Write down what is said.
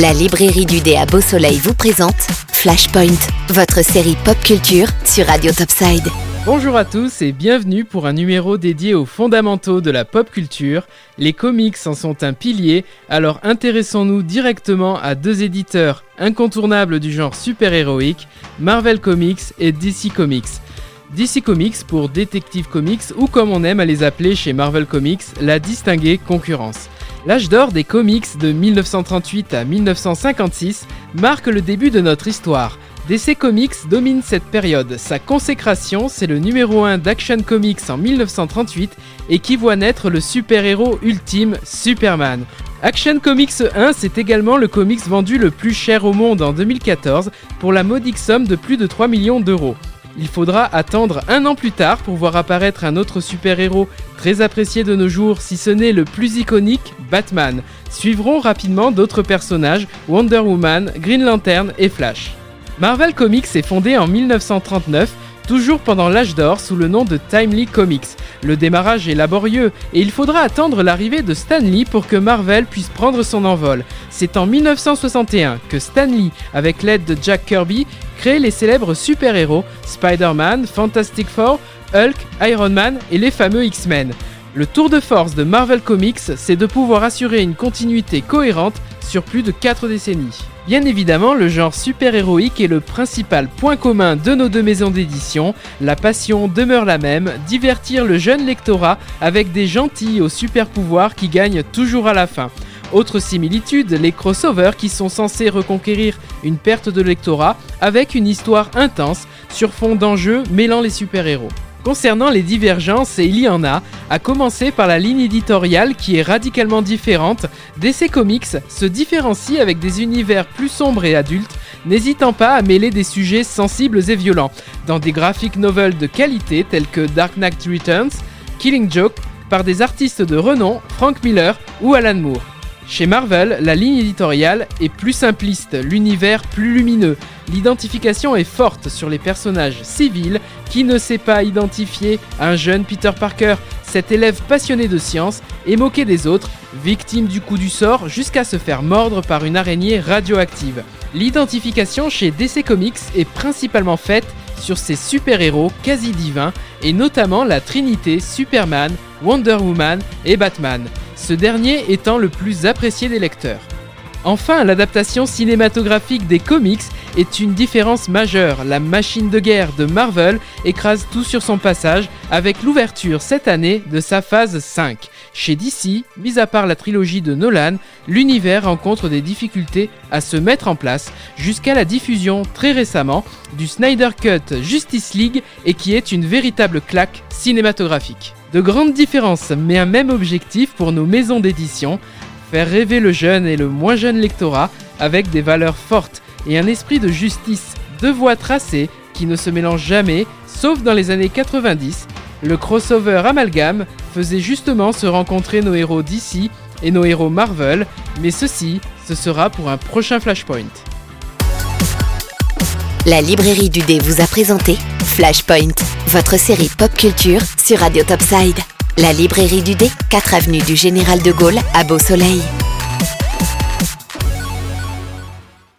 La librairie du dé à Beau Soleil vous présente Flashpoint, votre série pop culture sur Radio Topside. Bonjour à tous et bienvenue pour un numéro dédié aux fondamentaux de la pop culture. Les comics en sont un pilier, alors intéressons-nous directement à deux éditeurs incontournables du genre super-héroïque, Marvel Comics et DC Comics. DC Comics pour Detective Comics ou comme on aime à les appeler chez Marvel Comics, la distinguée concurrence. L'âge d'or des comics de 1938 à 1956 marque le début de notre histoire. DC Comics domine cette période. Sa consécration, c'est le numéro 1 d'Action Comics en 1938 et qui voit naître le super-héros ultime Superman. Action Comics 1, c'est également le comics vendu le plus cher au monde en 2014 pour la modique somme de plus de 3 millions d'euros. Il faudra attendre un an plus tard pour voir apparaître un autre super-héros très apprécié de nos jours, si ce n'est le plus iconique, Batman. Suivront rapidement d'autres personnages, Wonder Woman, Green Lantern et Flash. Marvel Comics est fondé en 1939 toujours pendant l'âge d'or sous le nom de Timely Comics. Le démarrage est laborieux et il faudra attendre l'arrivée de Stan Lee pour que Marvel puisse prendre son envol. C'est en 1961 que Stan Lee, avec l'aide de Jack Kirby, crée les célèbres super-héros Spider-Man, Fantastic Four, Hulk, Iron Man et les fameux X-Men. Le tour de force de Marvel Comics, c'est de pouvoir assurer une continuité cohérente sur plus de 4 décennies. Bien évidemment, le genre super-héroïque est le principal point commun de nos deux maisons d'édition. La passion demeure la même, divertir le jeune lectorat avec des gentils aux super-pouvoirs qui gagnent toujours à la fin. Autre similitude, les crossovers qui sont censés reconquérir une perte de lectorat avec une histoire intense sur fond d'enjeux mêlant les super-héros. Concernant les divergences, et il y en a, à commencer par la ligne éditoriale qui est radicalement différente, DC Comics se différencie avec des univers plus sombres et adultes, n'hésitant pas à mêler des sujets sensibles et violents, dans des graphiques novels de qualité tels que Dark Knight Returns, Killing Joke, par des artistes de renom, Frank Miller ou Alan Moore. Chez Marvel, la ligne éditoriale est plus simpliste, l'univers plus lumineux, l'identification est forte sur les personnages civils qui ne sait pas identifier un jeune Peter Parker, cet élève passionné de science et moqué des autres, victime du coup du sort jusqu'à se faire mordre par une araignée radioactive. L'identification chez DC Comics est principalement faite sur ces super-héros quasi divins et notamment la Trinité Superman, Wonder Woman et Batman ce dernier étant le plus apprécié des lecteurs. Enfin, l'adaptation cinématographique des comics est une différence majeure. La machine de guerre de Marvel écrase tout sur son passage avec l'ouverture cette année de sa phase 5. Chez DC, mis à part la trilogie de Nolan, l'univers rencontre des difficultés à se mettre en place jusqu'à la diffusion très récemment du Snyder Cut Justice League et qui est une véritable claque cinématographique. De grandes différences, mais un même objectif pour nos maisons d'édition, faire rêver le jeune et le moins jeune lectorat avec des valeurs fortes et un esprit de justice, deux voies tracées qui ne se mélangent jamais, sauf dans les années 90. Le crossover amalgame faisait justement se rencontrer nos héros d'ici et nos héros Marvel, mais ceci, ce sera pour un prochain Flashpoint. La librairie du dé vous a présenté Flashpoint, votre série pop culture sur Radio Topside. La librairie du dé, 4 avenue du Général de Gaulle à Beau Soleil.